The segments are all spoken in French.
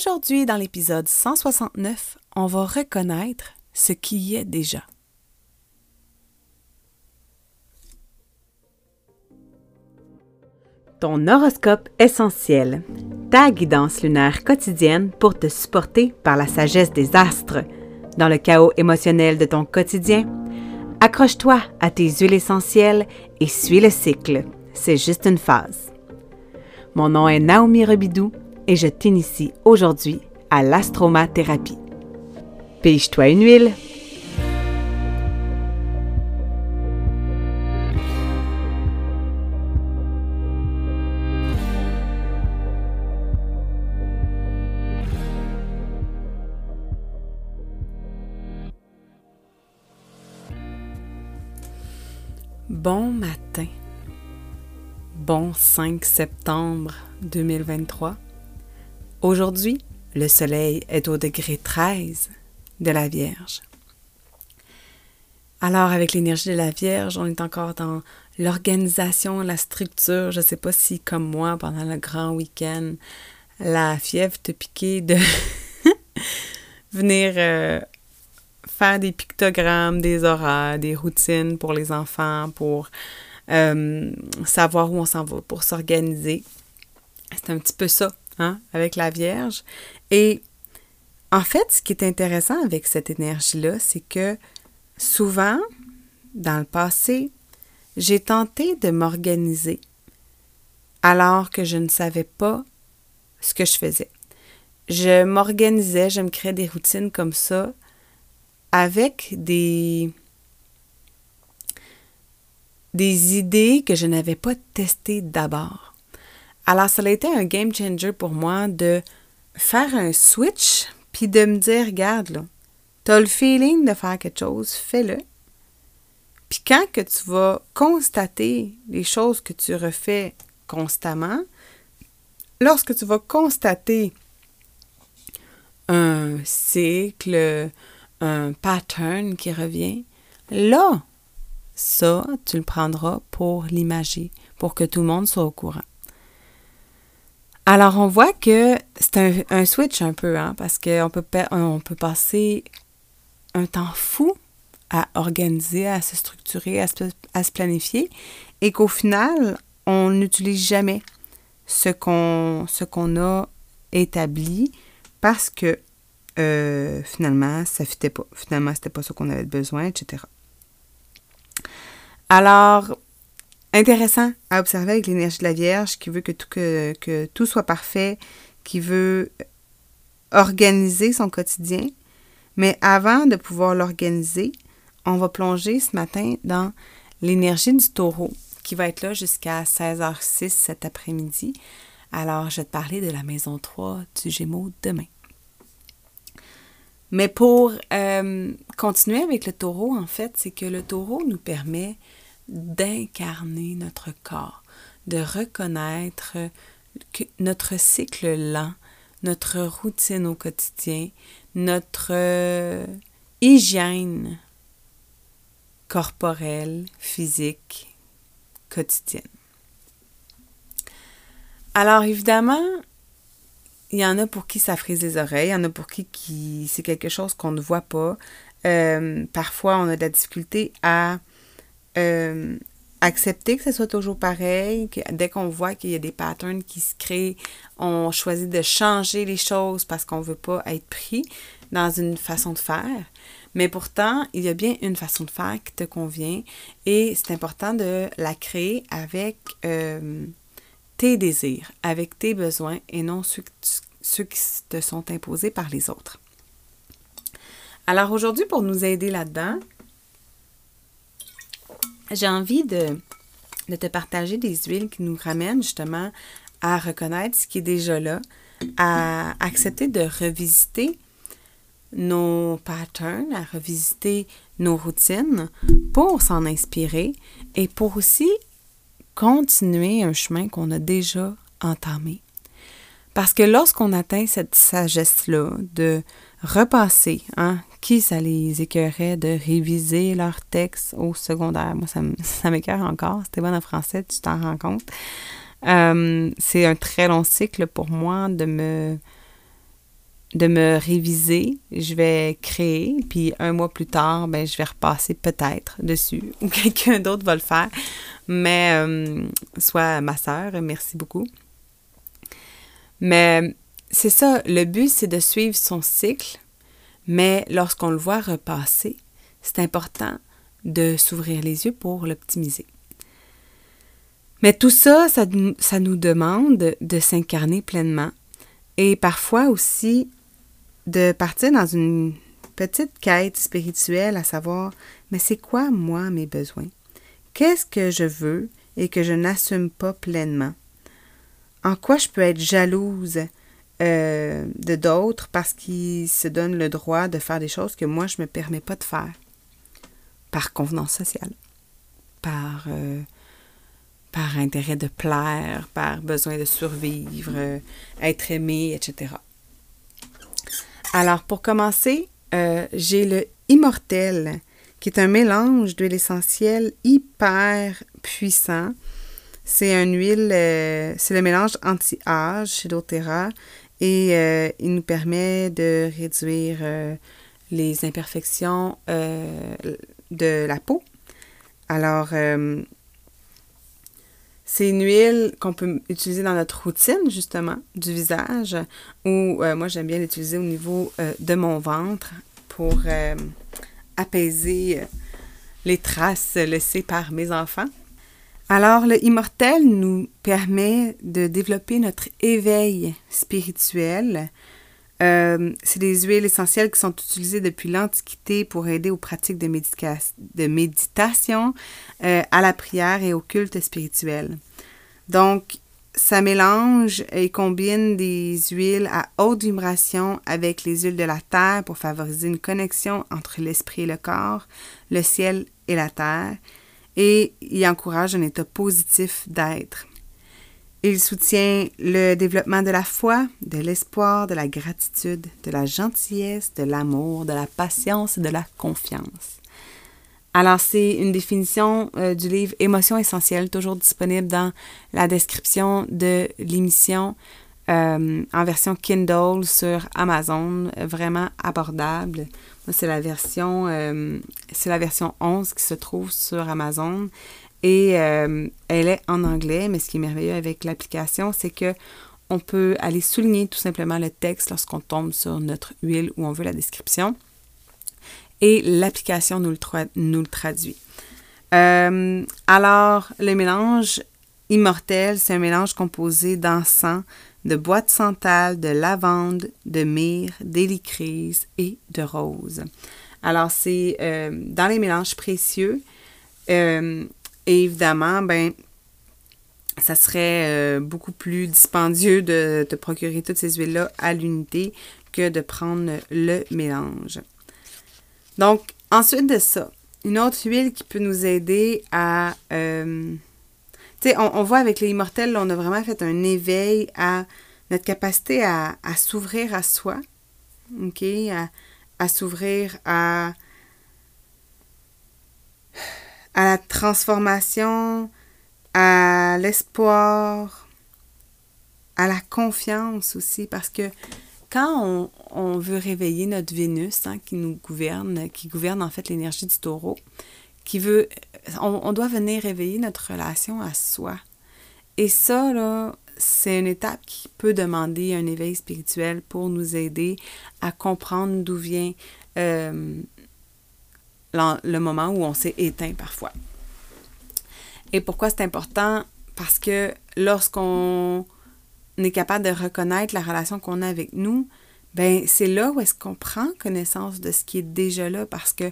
Aujourd'hui, dans l'épisode 169, on va reconnaître ce qui y est déjà. Ton horoscope essentiel, ta guidance lunaire quotidienne pour te supporter par la sagesse des astres. Dans le chaos émotionnel de ton quotidien, accroche-toi à tes huiles essentielles et suis le cycle. C'est juste une phase. Mon nom est Naomi Rebidou et je t'initie aujourd'hui à l'astromathérapie. Pige-toi une huile. Bon matin. Bon 5 septembre 2023. Aujourd'hui, le Soleil est au degré 13 de la Vierge. Alors, avec l'énergie de la Vierge, on est encore dans l'organisation, la structure. Je ne sais pas si, comme moi, pendant le grand week-end, la fièvre te piquait de venir euh, faire des pictogrammes, des horaires, des routines pour les enfants, pour euh, savoir où on s'en va, pour s'organiser. C'est un petit peu ça Hein, avec la Vierge. Et en fait, ce qui est intéressant avec cette énergie-là, c'est que souvent, dans le passé, j'ai tenté de m'organiser alors que je ne savais pas ce que je faisais. Je m'organisais, je me créais des routines comme ça avec des, des idées que je n'avais pas testées d'abord. Alors, ça a été un game changer pour moi de faire un switch, puis de me dire, regarde, là, tu as le feeling de faire quelque chose, fais-le. Puis quand que tu vas constater les choses que tu refais constamment, lorsque tu vas constater un cycle, un pattern qui revient, là, ça, tu le prendras pour l'imager, pour que tout le monde soit au courant. Alors, on voit que c'est un, switch un peu, hein, parce qu'on peut, on peut passer un temps fou à organiser, à se structurer, à se, planifier, et qu'au final, on n'utilise jamais ce qu'on a établi parce que euh, finalement, ça fitait pas. Finalement, c'était pas ce qu'on avait besoin, etc. Alors, intéressant à observer avec l'énergie de la Vierge qui veut que tout, que, tout soit parfait, qui veut organiser son quotidien. Mais avant de pouvoir l'organiser, on va plonger ce matin dans l'énergie du taureau qui va être là jusqu'à 16h06 cet après-midi. Alors, je vais te parler de la maison 3 du Gémeaux demain. Mais pour euh, continuer avec le taureau, en fait, c'est que le taureau nous permet d'incarner notre corps, de reconnaître notre cycle lent, notre routine au quotidien, notre euh, hygiène corporelle, physique, quotidienne. Alors évidemment, il y en a pour qui ça frise les oreilles, il y en a pour qui, qui c'est quelque chose qu'on ne voit pas. Euh, parfois, on a de la difficulté à euh, accepter que ce soit toujours pareil, que dès qu'on voit qu'il y a des patterns qui se créent, on choisit de changer les choses parce qu'on ne veut pas être pris dans une façon de faire. Mais pourtant, il y a bien une façon de faire qui te convient et c'est important de la créer avec euh, tes désirs, avec tes besoins et non ceux, ceux qui te sont imposés par les autres. Alors aujourd'hui, pour nous aider là-dedans, j'ai envie de, te partager des huiles qui nous ramènent justement à reconnaître ce qui est déjà là, à accepter de revisiter nos patterns, à revisiter nos routines pour s'en inspirer et pour aussi continuer un chemin qu'on a déjà entamé. Parce que lorsqu'on atteint cette sagesse-là de repasser, hein, qui ça les écœurait de réviser leur texte au secondaire? Moi, ça, ça m'écœure encore. C'était bon en français, tu t'en rends compte. Euh, c'est un très long cycle pour moi de me de me réviser, je vais créer, puis un mois plus tard, ben, je vais repasser peut-être dessus, ou quelqu'un d'autre va le faire, mais euh, soit ma sœur, merci beaucoup. Mais c'est ça, le but, c'est de suivre son cycle, mais lorsqu'on le voit repasser, c'est important de s'ouvrir les yeux pour l'optimiser. Mais tout ça, ça, nous demande de s'incarner pleinement et parfois aussi de partir dans une petite quête spirituelle à savoir, mais c'est quoi moi mes besoins? Qu'est-ce que je veux et que je n'assume pas pleinement? En quoi je peux être jalouse euh, de d'autres parce qu'ils se donnent le droit de faire des choses que moi, je ne me permets pas de faire? Par convenance sociale, par, euh, par intérêt de plaire, par besoin de survivre, euh, être aimé, etc. Alors, pour commencer, j'ai le Immortel, qui est un mélange d'huile essentielle hyper puissant. C'est une huile, c'est le mélange anti-âge chez doTERRA et euh, il nous permet de réduire les imperfections de la peau. Alors, c'est une huile qu'on peut utiliser dans notre routine, justement, du visage, ou euh, moi, j'aime bien l'utiliser au niveau euh, de mon ventre pour euh, apaiser les traces laissées par mes enfants. Alors, le immortel nous permet de développer notre éveil spirituel euh, c'est des huiles essentielles qui sont utilisées depuis l'Antiquité pour aider aux pratiques de, méditation, euh, à la prière et au culte spirituel. Donc, ça mélange et combine des huiles à haute vibration avec les huiles de la terre pour favoriser une connexion entre l'esprit et le corps, le ciel et la terre, et y encourage un état positif d'être. Il soutient le développement de la foi, de l'espoir, de la gratitude, de la gentillesse, de l'amour, de la patience et de la confiance. Alors, c'est une définition euh, du livre Émotions essentielles, toujours disponible dans la description de l'émission euh, en version Kindle sur Amazon, vraiment abordable. c'est la version, euh, c'est la version 11 qui se trouve sur Amazon. Et euh, elle est en anglais, mais ce qui est merveilleux avec l'application, c'est que on peut aller souligner tout simplement le texte lorsqu'on tombe sur notre huile où on veut la description. Et l'application nous, le traduit. Alors, le mélange immortel, c'est un mélange composé d'encens, de bois de santal, de lavande, de myrrhe, d'hélicryse et de rose. Alors, c'est euh, dans les mélanges précieux. Et évidemment, ben, ça serait euh, beaucoup plus dispendieux de te procurer toutes ces huiles-là à l'unité que de prendre le mélange. Donc, ensuite de ça, une autre huile qui peut nous aider à... Sais, on, voit avec les immortels, on a vraiment fait un éveil à notre capacité à, s'ouvrir à soi, à s'ouvrir à à la transformation, à l'espoir, à la confiance aussi, parce que quand on, veut réveiller notre Vénus, hein, qui nous gouverne, qui gouverne en fait l'énergie du taureau, qui veut, on, doit venir réveiller notre relation à soi. Et ça, c'est une étape qui peut demander un éveil spirituel pour nous aider à comprendre d'où vient euh, le moment où on s'est éteint parfois. Et pourquoi c'est important? Parce que lorsqu'on est capable de reconnaître la relation qu'on a avec nous, ben c'est là où est-ce qu'on prend connaissance de ce qui est déjà là parce que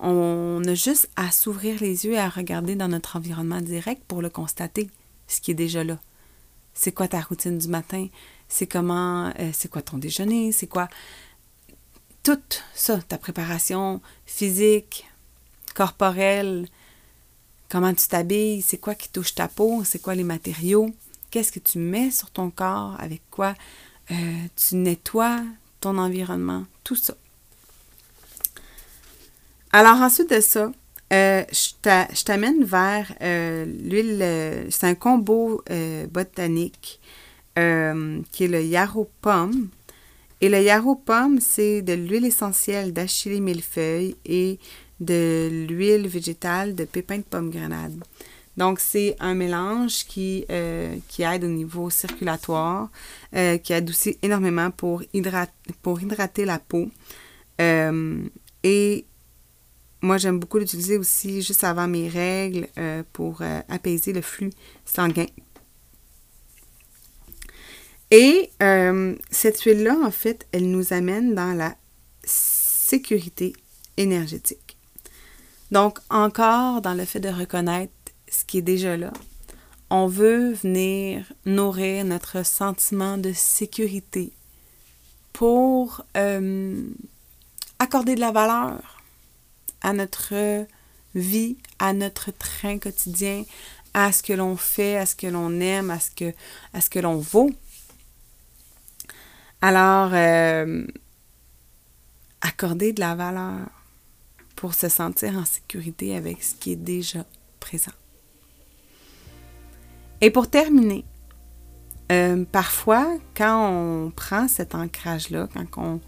on a juste à s'ouvrir les yeux et à regarder dans notre environnement direct pour le constater, ce qui est déjà là. C'est quoi ta routine du matin? C'est comment, euh, c'est quoi ton déjeuner? C'est quoi? Tout ça, ta préparation physique, corporelle, comment tu t'habilles, c'est quoi qui touche ta peau, c'est quoi les matériaux, qu'est-ce que tu mets sur ton corps, avec quoi euh, tu nettoies ton environnement, tout ça. Alors ensuite de ça, euh, je t'amène vers euh, l'huile, c'est un combo botanique qui est le yarrow pomme Et le yarrow pomme, c'est de l'huile essentielle d'achillée millefeuille et de l'huile végétale de pépins de pomme grenade. Donc, c'est un mélange qui, euh, qui aide au niveau circulatoire, euh, qui adoucit énormément pour, pour hydrater la peau. Euh, et moi, j'aime beaucoup l'utiliser aussi juste avant mes règles pour apaiser le flux sanguin. Et cette huile-là, en fait, elle nous amène dans la sécurité énergétique. Donc, encore dans le fait de reconnaître ce qui est déjà là. On veut venir nourrir notre sentiment de sécurité pour euh, accorder de la valeur à notre vie, à notre train quotidien, à ce que l'on fait, à ce que l'on aime, à ce que, l'on vaut. Alors, euh, accorder de la valeur pour se sentir en sécurité avec ce qui est déjà présent. Et pour terminer, euh, parfois, quand on prend cet ancrage-là, quand on,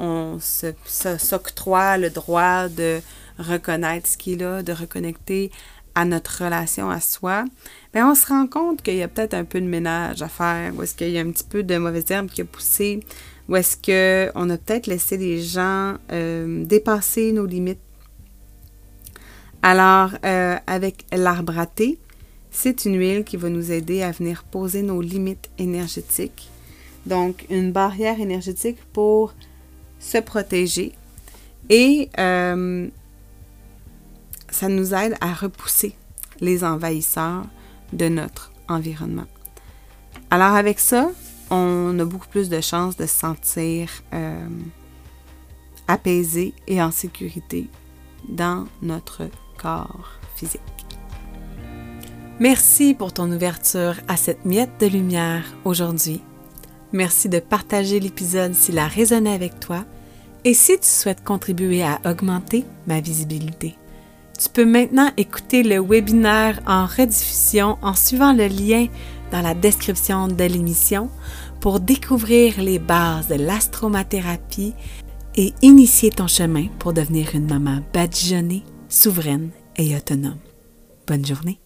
on s'octroie le droit de reconnaître ce qui est là, de reconnecter à notre relation à soi, bien, on se rend compte qu'il y a peut-être un peu de ménage à faire, ou est-ce qu'il y a un petit peu de mauvaise herbe qui a poussé, ou est-ce qu'on a peut-être laissé les gens euh, dépasser nos limites. Alors, euh, avec l'arbre à thé, c'est une huile qui va nous aider à venir poser nos limites énergétiques. Donc, une barrière énergétique pour se protéger. Et euh, ça nous aide à repousser les envahisseurs de notre environnement. Alors avec ça, on a beaucoup plus de chances de se sentir euh, apaisé et en sécurité dans notre corps physique. Merci pour ton ouverture à cette miette de lumière aujourd'hui. Merci de partager l'épisode s'il a résonné avec toi et si tu souhaites contribuer à augmenter ma visibilité. Tu peux maintenant écouter le webinaire en rediffusion en suivant le lien dans la description de l'émission pour découvrir les bases de l'astromathérapie et initier ton chemin pour devenir une maman badigeonnée, souveraine et autonome. Bonne journée!